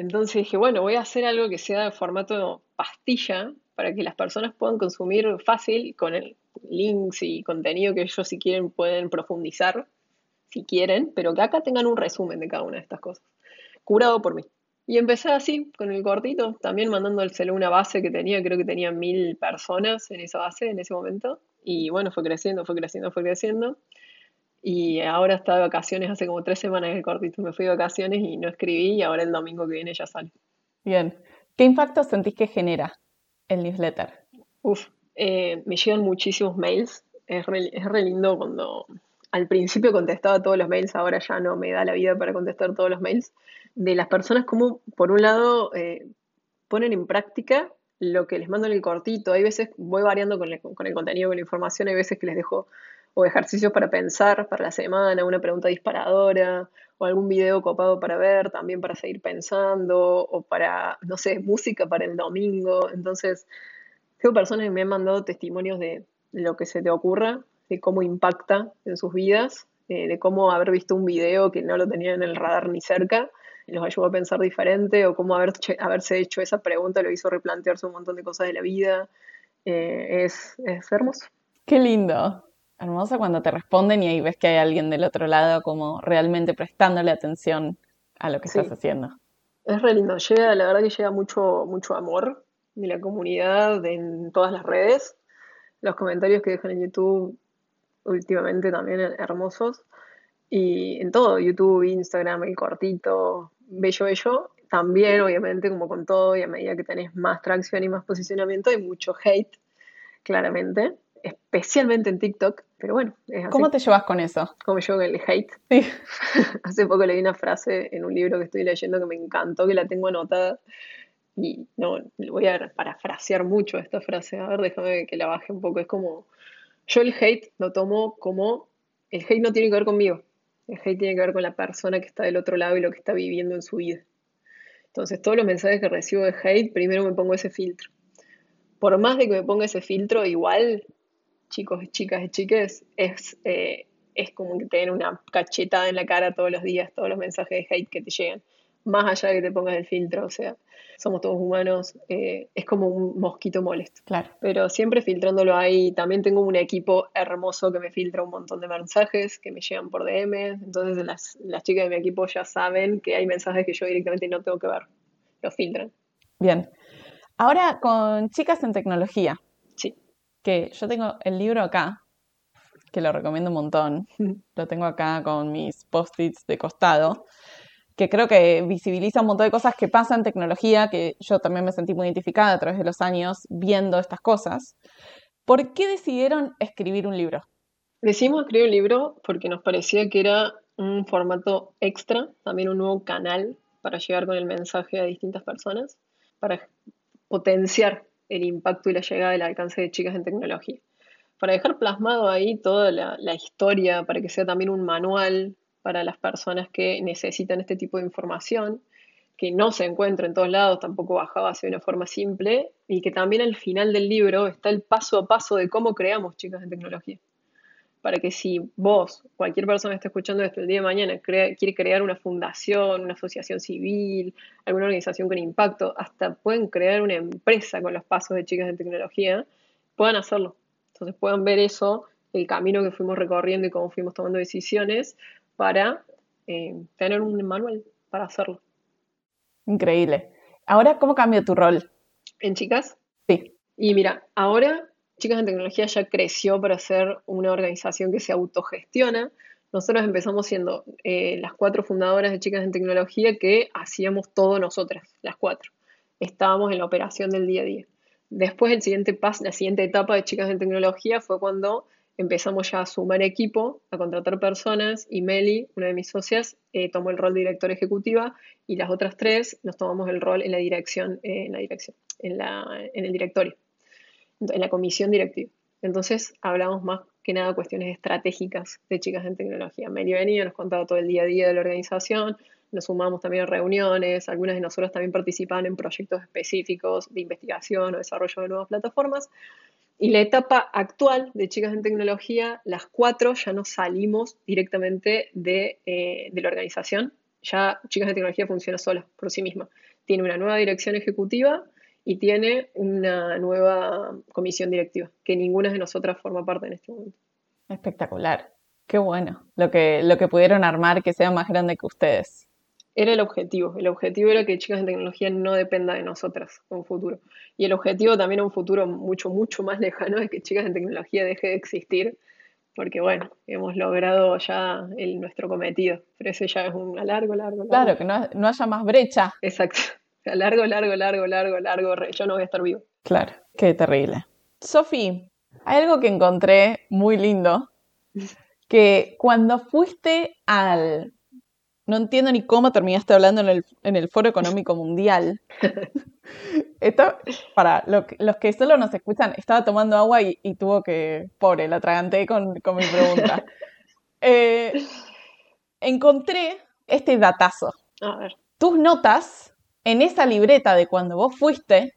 Entonces dije, bueno, voy a hacer algo que sea de formato pastilla para que las personas puedan consumir fácil con el links y contenido que ellos si quieren pueden profundizar, si quieren, pero que acá tengan un resumen de cada una de estas cosas, curado por mí. Y empecé así, con el cortito, también mandándole una base que tenía, creo que tenía mil personas en esa base en ese momento. Y bueno, fue creciendo, fue creciendo, fue creciendo. Y ahora está de vacaciones, hace como tres semanas que cortito me fui de vacaciones y no escribí y ahora el domingo que viene ya sale. Bien. ¿Qué impacto sentís que genera el newsletter? Uf, eh, me llegan muchísimos mails. Es re, es re lindo cuando al principio contestaba todos los mails, ahora ya no me da la vida para contestar todos los mails. De las personas como, por un lado, eh, ponen en práctica lo que les mando en el cortito. Hay veces voy variando con el, con el contenido, con la información, hay veces que les dejo o ejercicios para pensar para la semana, una pregunta disparadora, o algún video copado para ver, también para seguir pensando, o para, no sé, música para el domingo. Entonces, tengo personas que me han mandado testimonios de lo que se te ocurra, de cómo impacta en sus vidas, eh, de cómo haber visto un video que no lo tenía en el radar ni cerca, los ayudó a pensar diferente, o cómo haber, haberse hecho esa pregunta lo hizo replantearse un montón de cosas de la vida. Eh, es, es hermoso. Qué lindo hermoso cuando te responden y ahí ves que hay alguien del otro lado como realmente prestándole atención a lo que estás haciendo. Es re lindo, llega, la verdad que llega mucho, mucho amor de la comunidad en todas las redes. Los comentarios que dejan en YouTube últimamente también hermosos. Y en todo, YouTube, Instagram, el cortito, bello, bello. También, obviamente, como con todo, y a medida que tenés más tracción y más posicionamiento, hay mucho hate, claramente especialmente en TikTok, pero bueno. ¿Cómo te llevas con eso? ¿Cómo me llevo el hate? Sí. Hace poco leí una frase en un libro que estoy leyendo que me encantó, que la tengo anotada. Y no, voy a parafrasear mucho esta frase. A ver, déjame que la baje un poco. Es como, yo el hate lo tomo como, el hate no tiene que ver conmigo. El hate tiene que ver con la persona que está del otro lado y lo que está viviendo en su vida. Entonces, todos los mensajes que recibo de hate, primero me pongo ese filtro. Por más de que me ponga ese filtro, igual chicos, chicas y chiques, es, eh, es como que te una cachetada en la cara todos los días, todos los mensajes de hate que te llegan, más allá de que te pongas el filtro, o sea, somos todos humanos, eh, es como un mosquito molesto. Claro. Pero siempre filtrándolo ahí, también tengo un equipo hermoso que me filtra un montón de mensajes que me llegan por DM, entonces las, las chicas de mi equipo ya saben que hay mensajes que yo directamente no tengo que ver, los filtran. Bien. Ahora con chicas en tecnología, que yo tengo el libro acá, que lo recomiendo un montón, lo tengo acá con mis post-its de costado, que creo que visibiliza un montón de cosas que pasan en tecnología, que yo también me sentí muy identificada a través de los años viendo estas cosas. ¿Por qué decidieron escribir un libro? Decidimos escribir un libro porque nos parecía que era un formato extra, también un nuevo canal para llegar con el mensaje a distintas personas, para potenciar el impacto y la llegada del alcance de chicas en tecnología. Para dejar plasmado ahí toda la, historia, para que sea también un manual para las personas que necesitan este tipo de información, que no se encuentra en todos lados, tampoco bajaba de una forma simple, y que también al final del libro está el paso a paso de cómo creamos chicas en tecnología para que si vos, cualquier persona que esté escuchando esto el día de mañana, quiere crear una fundación, una asociación civil, alguna organización con impacto, hasta pueden crear una empresa con los pasos de chicas en tecnología, puedan hacerlo. Entonces puedan ver eso, el camino que fuimos recorriendo y cómo fuimos tomando decisiones para eh, tener un manual para hacerlo. Increíble. Ahora, ¿cómo cambia tu rol? ¿En chicas? Sí. Y mira, ahora Chicas en Tecnología ya creció para ser una organización que se autogestiona. Nosotros empezamos siendo eh, las cuatro fundadoras de Chicas en Tecnología que hacíamos todo nosotras, las cuatro. Estábamos en la operación del día a día. Después el siguiente paso, la siguiente etapa de Chicas en Tecnología fue cuando empezamos ya a sumar equipo, a contratar personas y Meli, una de mis socias, eh, tomó el rol de directora ejecutiva y las otras tres nos tomamos el rol en la dirección, eh, en la dirección, en, el directorio en la comisión directiva. Entonces hablamos más que nada cuestiones estratégicas de chicas en tecnología. Meli venía, nos contaba todo el día a día de la organización, nos sumamos también a reuniones, algunas de nosotros también participaban en proyectos específicos de investigación o desarrollo de nuevas plataformas. Y la etapa actual de Chicas en Tecnología, las cuatro ya no salimos directamente de, eh, de la organización. Ya Chicas en Tecnología funciona sola, por sí misma. Tiene una nueva dirección ejecutiva y tiene una nueva comisión directiva, que ninguna de nosotras forma parte en este momento. Espectacular, qué bueno, lo que, lo que pudieron armar que sea más grande que ustedes. Era el objetivo, el objetivo era que Chicas en Tecnología no dependa de nosotras en un futuro. Y el objetivo también en un futuro mucho, mucho más lejano es que Chicas en Tecnología deje de existir porque bueno, hemos logrado ya el, nuestro cometido, pero ese ya es un largo, largo, largo. Claro, que no, no haya más brecha. Exacto. Sea, largo, largo, largo, largo, largo, yo no voy a estar vivo. Claro, qué terrible. Sofi, hay algo que encontré muy lindo, que cuando fuiste al... No entiendo ni cómo terminaste hablando en el, en el Foro Económico Mundial. Esto, para los que solo nos escuchan, estaba tomando agua y, tuvo que, pobre, la atraganté con, con mi pregunta. Eh, encontré este datazo. A ver. Tus notas en esa libreta de cuando vos fuiste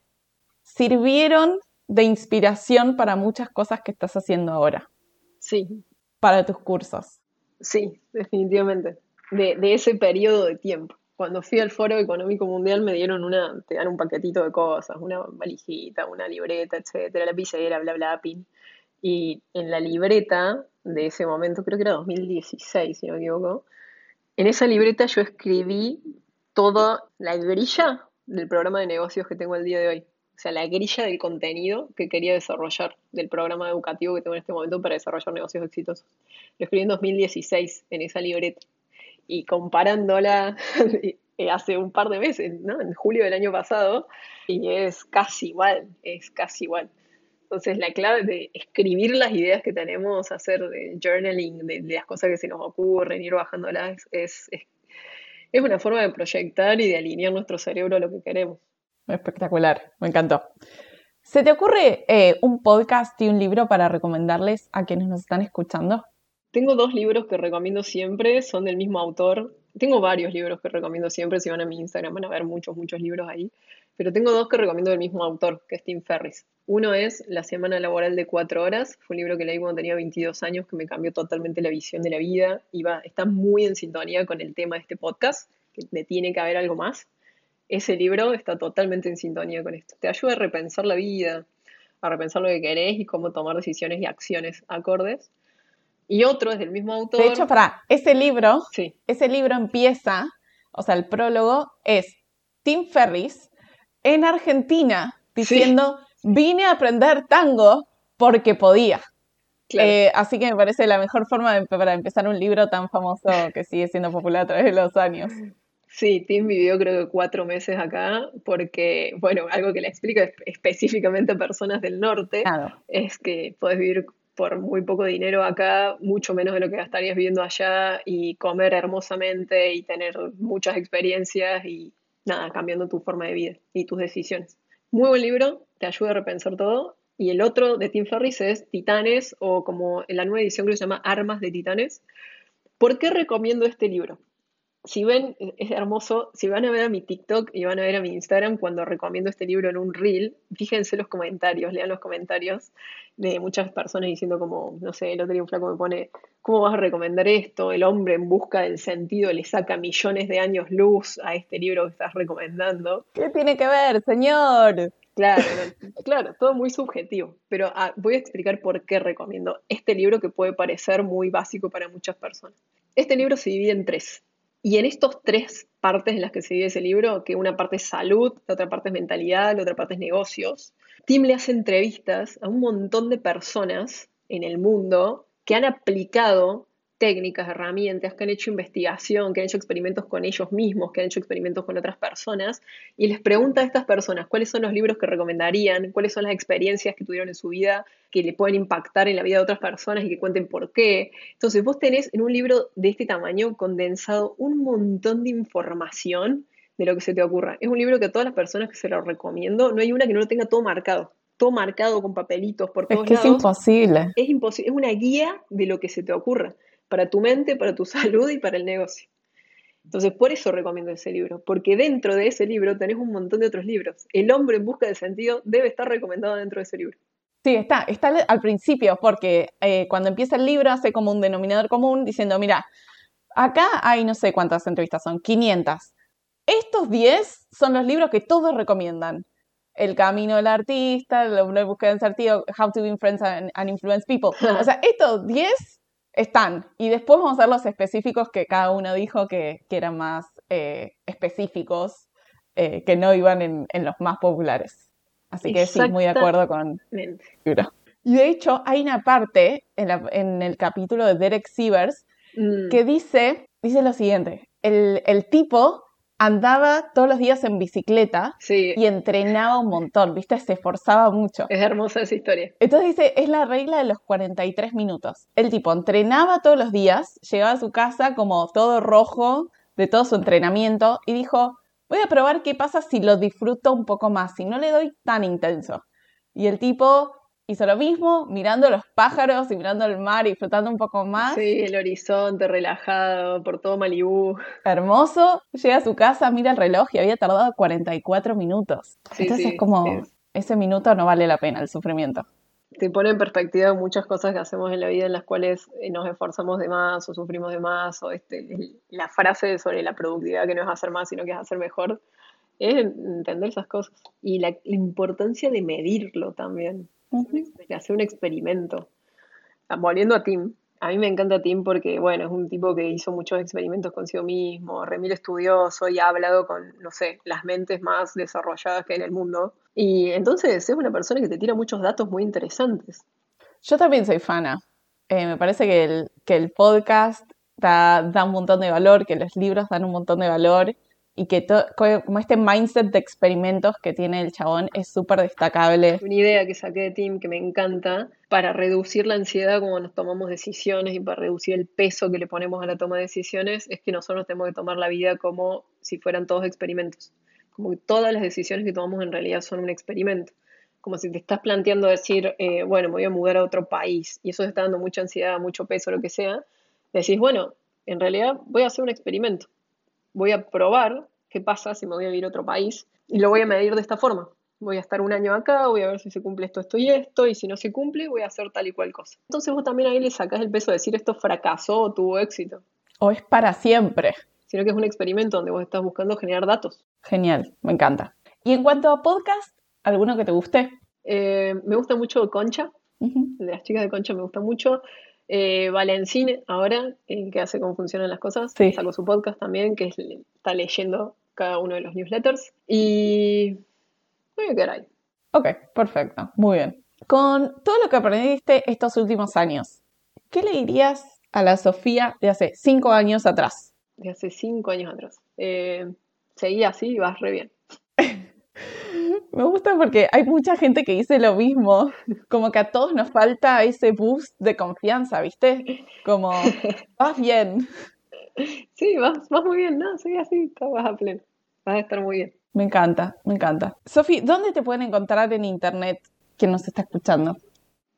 sirvieron de inspiración para muchas cosas que estás haciendo ahora. Sí. Para tus cursos. Sí, definitivamente. De, de ese periodo de tiempo cuando fui al Foro Económico Mundial me dieron una, te dan un paquetito de cosas, una valijita, una libreta, etcétera, lapicera, bla, bla, pin. Y en la libreta de ese momento, creo que era 2016, si no me equivoco, en esa libreta yo escribí toda la grilla del programa de negocios que tengo el día de hoy. O sea, la grilla del contenido que quería desarrollar del programa educativo que tengo en este momento para desarrollar negocios exitosos. Lo escribí en 2016 en esa libreta y comparándola hace un par de meses, ¿no? En julio del año pasado, y es casi igual, es casi igual. Entonces la clave de escribir las ideas que tenemos, hacer de journaling, de, las cosas que se nos ocurren, ir bajándolas, es, es, es, una forma de proyectar y de alinear nuestro cerebro a lo que queremos. Espectacular, me encantó. ¿Se te ocurre eh, un podcast y un libro para recomendarles a quienes nos están escuchando? Tengo dos libros que recomiendo siempre, son del mismo autor. Tengo varios libros que recomiendo siempre, si van a mi Instagram van a ver muchos, muchos libros ahí. Pero tengo dos que recomiendo del mismo autor, que es Tim Ferris. Uno es La Semana Laboral de Cuatro Horas. Fue un libro que leí cuando tenía 22 años, que me cambió totalmente la visión de la vida. Y va, está muy en sintonía con el tema de este podcast, que me tiene que haber algo más. Ese libro está totalmente en sintonía con esto. Te ayuda a repensar la vida, a repensar lo que querés y cómo tomar decisiones y acciones acordes. Y otro es del mismo autor. De hecho, para ese libro, sí. ese libro empieza, o sea, el prólogo es Tim Ferris en Argentina diciendo, vine a aprender tango porque podía. Eh, así que me parece la mejor forma para empezar un libro tan famoso que sigue siendo popular a través de los años. Sí, Tim vivió creo que cuatro meses acá porque, bueno, algo que le explico específicamente a personas del norte es que puedes vivir por muy poco dinero acá, mucho menos de lo que gastarías viviendo allá y comer hermosamente y tener muchas experiencias y nada, cambiando tu forma de vida y tus decisiones. Muy buen libro, te ayuda a repensar todo. Y el otro de Tim Ferriss es Titanes o como en la nueva edición que se llama Armas de Titanes. ¿Por qué recomiendo este libro? Si ven, es hermoso, si van a ver a mi TikTok y van a ver a mi Instagram cuando recomiendo este libro en un reel, fíjense los comentarios, lean los comentarios de muchas personas diciendo como, no sé, el otro día un flaco me pone, ¿cómo vas a recomendar esto? El hombre en busca del sentido le saca millones de años luz a este libro que estás recomendando. ¿Qué tiene que ver, señor? Claro, claro, todo muy subjetivo, pero ah, voy a explicar por qué recomiendo este libro que puede parecer muy básico para muchas personas. Este libro se divide en tres. Y en estos tres partes en las que se divide ese libro, que una parte es salud, la otra parte es mentalidad, la otra parte es negocios, Tim le hace entrevistas a un montón de personas en el mundo que han aplicado técnicas, herramientas, que han hecho investigación, que han hecho experimentos con ellos mismos, que han hecho experimentos con otras personas, y les pregunta a estas personas cuáles son los libros que recomendarían, cuáles son las experiencias que tuvieron en su vida que le pueden impactar en la vida de otras personas y que cuenten por qué. Entonces vos tenés en un libro de este tamaño condensado un montón de información de lo que se te ocurra. Es un libro que a todas las personas que se lo recomiendo, no hay una que no lo tenga todo marcado todo marcado con papelitos por todos es que Es imposible. Es imposible. Es una guía de lo que se te ocurra para tu mente, para tu salud y para el negocio. Entonces, por eso recomiendo ese libro, porque dentro de ese libro tenés un montón de otros libros. El hombre en busca de sentido debe estar recomendado dentro de ese libro. Sí, está, está al principio, porque eh, cuando empieza el libro hace como un denominador común diciendo, mira, acá hay no sé cuántas entrevistas son, 500. Estos 10 son los libros que todos recomiendan. El camino del artista, el hombre en busca de sentido, How to Win Friends and, and Influence People. O sea, estos 10 están. Y después vamos a ver los específicos que cada uno dijo que, eran más eh, específicos, eh, que no iban en, los más populares. Así que sí, muy de acuerdo con Y de hecho, hay una parte en, el capítulo de Derek Sievers mm. que dice, dice lo siguiente, el, el tipo andaba todos los días en bicicleta y entrenaba un montón, ¿viste? Se esforzaba mucho. Es hermosa esa historia. Entonces dice, es la regla de los 43 minutos. El tipo entrenaba todos los días, llegaba a su casa como todo rojo de todo su entrenamiento y dijo, voy a probar qué pasa si lo disfruto un poco más, si no le doy tan intenso. Y el tipo hizo lo mismo, mirando los pájaros y mirando el mar y disfrutando un poco más. Sí, el horizonte relajado por todo Malibú. Hermoso. Llega a su casa, mira el reloj y había tardado 44 minutos. Entonces es como, ese minuto no vale la pena el sufrimiento. Te pone en perspectiva muchas cosas que hacemos en la vida en las cuales eh, nos esforzamos de más o sufrimos de más o este, la frase sobre la productividad que no es hacer más sino que es hacer mejor es entender esas cosas y la importancia de medirlo también hacer un experimento. Volviendo a Tim, a mí me encanta Tim porque, bueno, es un tipo que hizo muchos experimentos consigo mismo, remil estudioso y ha hablado con, no sé, las mentes más desarrolladas que hay en el mundo. Y entonces es una persona que te tira muchos datos muy interesantes. Yo también soy fana. Eh, me parece que el, que el podcast da, da un montón de valor, que los libros dan un montón de valor y que como este mindset de experimentos que tiene el chabón es súper destacable. Una idea que saqué de Tim que me encanta para reducir la ansiedad cuando nos tomamos decisiones y para reducir el peso que le ponemos a la toma de decisiones es que nosotros tenemos que tomar la vida como si fueran todos experimentos. Como que todas las decisiones que tomamos en realidad son un experimento. Como si te estás planteando decir, eh, bueno, me voy a mudar a otro país y eso te está dando mucha ansiedad, mucho peso, lo que sea. Decís, bueno, en realidad voy a hacer un experimento voy a probar qué pasa si me voy a vivir a otro país y lo voy a medir de esta forma. Voy a estar un año acá, voy a ver si se cumple esto, esto y esto, y si no se cumple, voy a hacer tal y cual cosa. Entonces vos también ahí le sacás el peso de decir esto fracasó o tuvo éxito. O es para siempre. Sino que es un experimento donde vos estás buscando generar datos. Genial, me encanta. Y en cuanto a podcast, ¿alguno que te guste? Eh, me gusta mucho Concha, de las chicas de Concha me gusta mucho. Eh, Valencine, ahora, eh, que hace cómo funcionan las cosas, sí. sacó su podcast también, que está leyendo cada uno de los newsletters. Y voy a quedar ahí. Ok, perfecto, muy bien. Con todo lo que aprendiste estos últimos años, ¿qué le dirías a la Sofía de hace cinco años atrás? De hace cinco años atrás. Eh, seguí así y vas re bien. Me gusta porque hay mucha gente que dice lo mismo, como que a todos nos falta ese boost de confianza, ¿viste? Como, vas bien. Sí, vas, muy bien, ¿no? Sí, así, vas a pleno. Vas a estar muy bien. Me encanta, me encanta. Sofi, ¿dónde te pueden encontrar en internet quien nos está escuchando?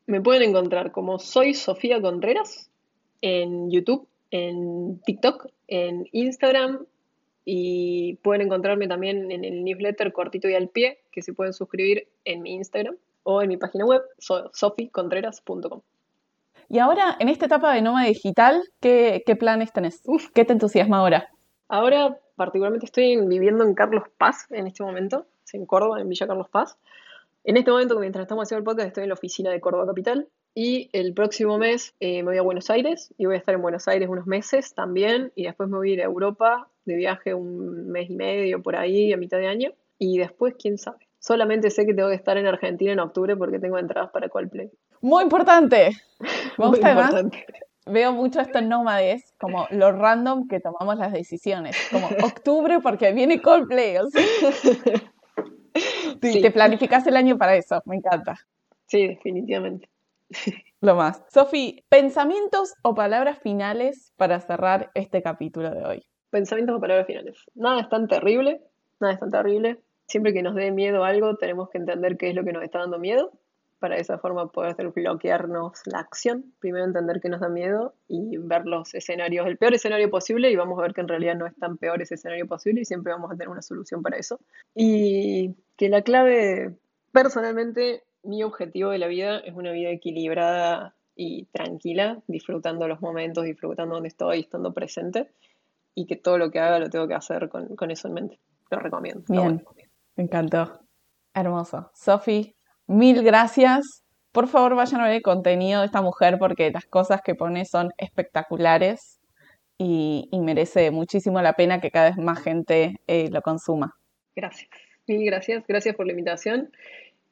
Me pueden encontrar como soy Sofía Contreras en YouTube, en TikTok, en Instagram, y pueden encontrarme también en el newsletter cortito y al pie, que se pueden suscribir en mi Instagram o en mi página web, soficontreras.com. Y ahora, en esta etapa de nómada digital, ¿qué, planes tenés? ¿Qué te entusiasma ahora? Ahora, particularmente, estoy viviendo en Carlos Paz en este momento, en Córdoba, en Villa Carlos Paz. En este momento, mientras estamos haciendo el podcast, estoy en la oficina de Córdoba Capital. Y el próximo mes eh, me voy a Buenos Aires y voy a estar en Buenos Aires unos meses también. Y después me voy a ir a Europa de viaje un mes y medio por ahí a mitad de año. Y después, quién sabe. Solamente sé que tengo que estar en Argentina en octubre porque tengo entradas para Coldplay. Muy importante. Muy importante. Veo mucho estos nómades como lo random que tomamos las decisiones. Como octubre porque viene Coldplay. Te planificas el año para eso. Me encanta. Sí, definitivamente. Lo más. Sofi, pensamientos o palabras finales para cerrar este capítulo de hoy pensamientos o palabras finales. Nada es tan terrible, nada es tan terrible. Siempre que nos dé miedo algo, tenemos que entender qué es lo que nos está dando miedo, para de esa forma poder bloquearnos la acción. Primero entender qué nos da miedo y ver los escenarios, el peor escenario posible, y vamos a ver que en realidad no es tan peor ese escenario posible y siempre vamos a tener una solución para eso. Y que la clave, personalmente, mi objetivo de la vida es una vida equilibrada y tranquila, disfrutando los momentos, disfrutando donde estoy, estando presente y que todo lo que haga lo tengo que hacer con, eso en mente. Lo recomiendo. Bien, me encantó. Hermoso. Sofi, mil gracias. Por favor, vayan a ver el contenido de esta mujer porque las cosas que pone son espectaculares y, merece muchísimo la pena que cada vez más gente eh, lo consuma. Gracias. Mil gracias. Gracias por la invitación.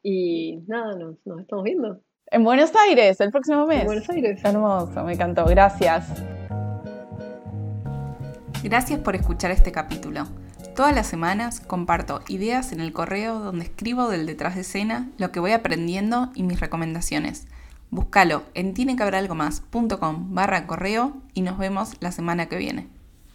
Y nada, nos estamos viendo. En Buenos Aires, el próximo mes. En Buenos Aires. Hermoso, me encantó. Gracias. Gracias por escuchar este capítulo. Todas las semanas comparto ideas en el correo donde escribo del detrás de escena lo que voy aprendiendo y mis recomendaciones. Búscalo en tiene barra correo y nos vemos la semana que viene.